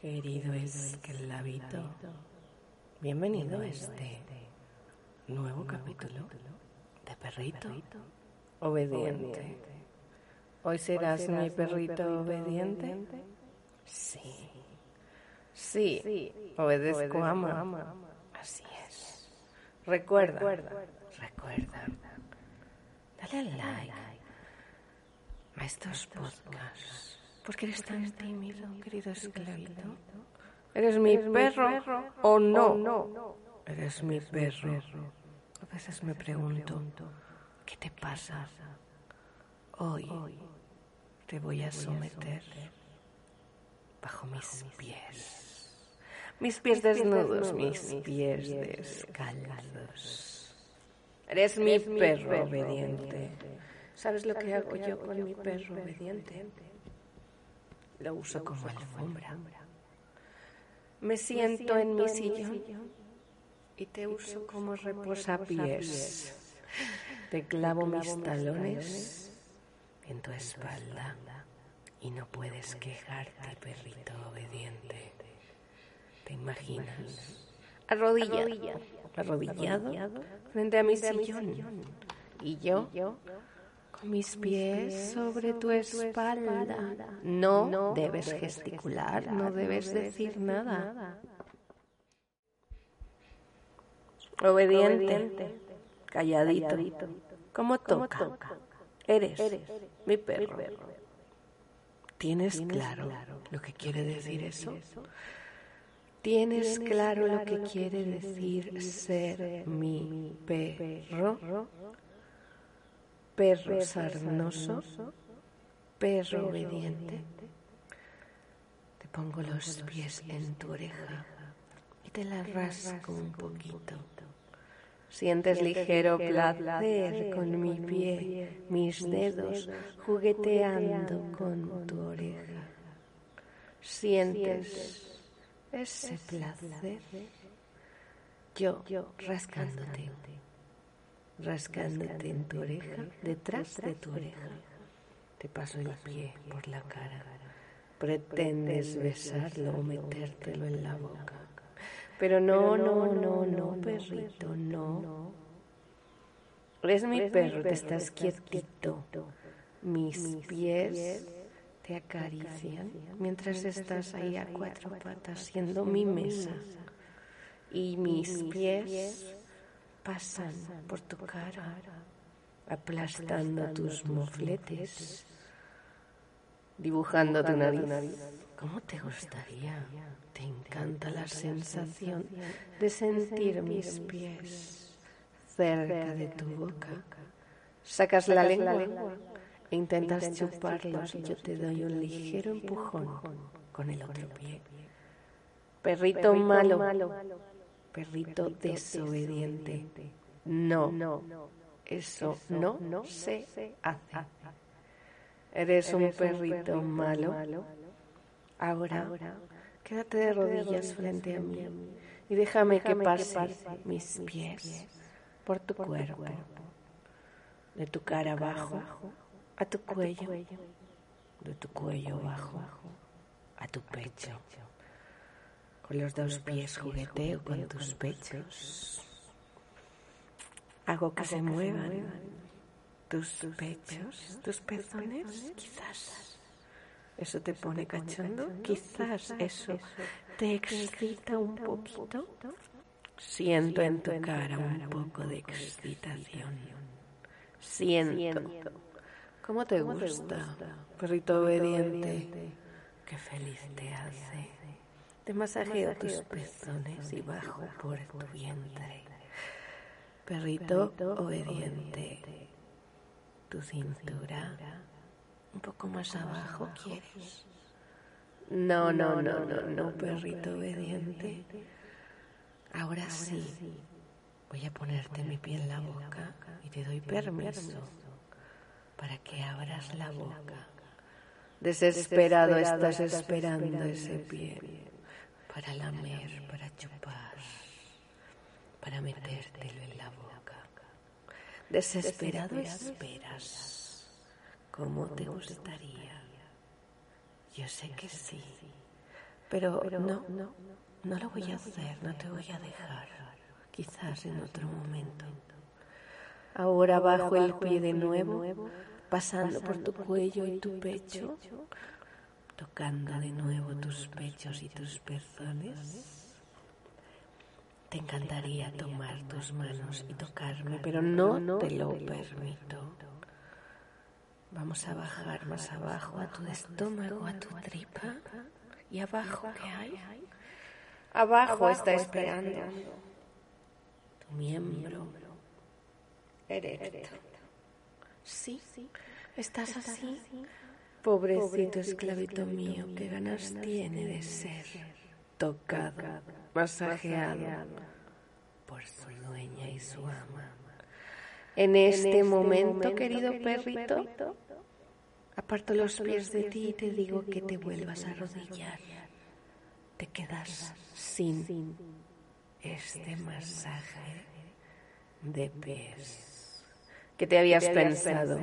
Querido esclavito, bienvenido a este nuevo capítulo de Perrito Obediente. ¿Hoy serás mi perrito obediente? Sí. Sí, obedezco ama. Así es. Recuerda, recuerda. Dale like a estos podcasts. ¿Por qué eres tan tímido, querido esclavito? ¿Eres mi perro o no? Eres mi perro. A veces me pregunto, ¿qué te pasa? Hoy te voy a someter bajo mis pies. Mis pies desnudos, mis pies descalzos. Eres mi perro obediente. ¿Sabes lo que hago yo con mi perro obediente? Lo uso como alfombra. Me siento en mi sillón y te uso como reposapiés. Te clavo mis talones en tu espalda y no puedes quejarte, perrito obediente. ¿Te imaginas? Arrodillado, arrodillado frente a mi sillón. Y yo mis pies sobre tu espalda. No debes gesticular, no debes decir nada. Obediente, calladito, como toca. Eres mi perro. ¿Tienes claro lo que quiere decir eso? ¿Tienes claro lo que quiere decir ser mi perro? Perro sarnoso, perro obediente. Te pongo los pies en tu oreja y te la rasco un poquito. Sientes ligero placer con mi pie, mis dedos jugueteando con tu oreja. Sientes ese placer. Yo rascándote rascándote en tu oreja, detrás de tu oreja. Te paso el pie por la cara. Pretendes besarlo o metértelo en la boca. Pero no, no, no, no, perrito, no. Eres mi perro, te estás quietito. Mis pies te acarician mientras estás ahí a cuatro patas siendo mi mesa. Y mis pies pasan por tu cara, aplastando tus mofletes, dibujando tu nariz. ¿Cómo te gustaría? Te encanta la sensación de sentir mis pies cerca de tu boca. Sacas la lengua e intentas chuparlos y yo te doy un ligero empujón con el otro pie. Perrito malo perrito desobediente. No, eso no se hace. Eres un perrito malo. Ahora, quédate de rodillas frente a mí y déjame que pase mis pies por tu cuerpo, de tu cara abajo a tu cuello, de tu cuello abajo a tu pecho. Con los dos pies jugueteo con tus pechos. Hago que se muevan tus pechos, tus pezones, quizás. ¿Eso te pone cachondo? Quizás eso te excita un poquito. Siento en tu cara un poco de excitación. Siento. ¿Cómo te gusta, perrito obediente? Qué feliz te hace. Te masajeo tus pezones y bajo por tu vientre. Perrito obediente. Tu cintura, Un poco más abajo, ¿quieres? No, no, no, no, no, perrito obediente. Ahora sí, voy a ponerte mi pie en la boca y te doy permiso para que abras la boca. Desesperado estás esperando ese pie para lamer, para chupar, para metértelo en la boca. Desesperado esperas. ¿Cómo te gustaría? Yo sé que sí, pero no, no, no lo voy a hacer, no te voy a dejar. Quizás en otro momento. Ahora bajo el pie de nuevo, pasando por tu cuello y tu pecho, tocando de nuevo tus pechos y tus pezones. Te encantaría tomar tus manos y tocarme, pero no te lo permito. Vamos a bajar más abajo a tu estómago, a tu tripa. ¿Y abajo qué hay? Abajo está esperando tu miembro erecto. Sí, estás así. Pobrecito esclavito mío, qué ganas tiene de ser tocado, masajeado por su dueña y su ama. En este, este momento, querido perrito, aparto los pies de ti y te digo que te vuelvas a arrodillar. Te quedas sin este masaje de pies que te habías pensado.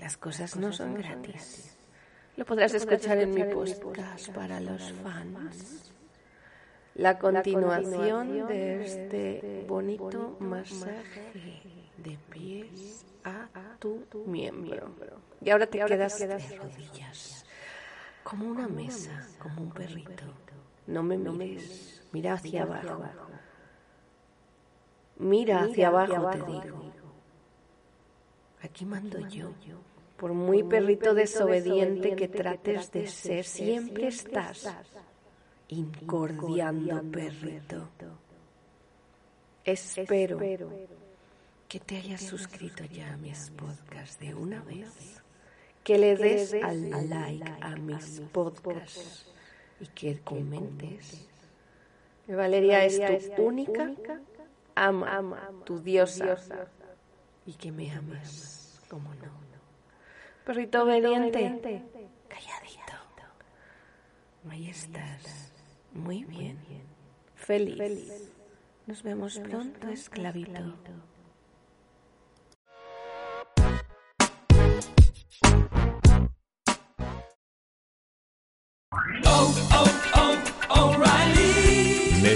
Las cosas no son gratis. Lo podrás escuchar en mi podcast para los fans. La continuación de este bonito masaje de pies a tu miembro. Y ahora te quedas de rodillas, como una mesa, como un perrito. No me mires, mira hacia abajo. Mira hacia abajo, te digo. Aquí mando yo. Por muy perrito desobediente que trates de ser, siempre estás incordiando, perrito. Espero que te hayas suscrito ya a mis podcasts de una vez, que le des al like a mis podcasts y que comentes. Valeria es tu única ama, tu diosa, y que me ames como no. Perrito obediente, calladito. Ahí estás, muy bien, feliz. Nos vemos pronto, esclavito.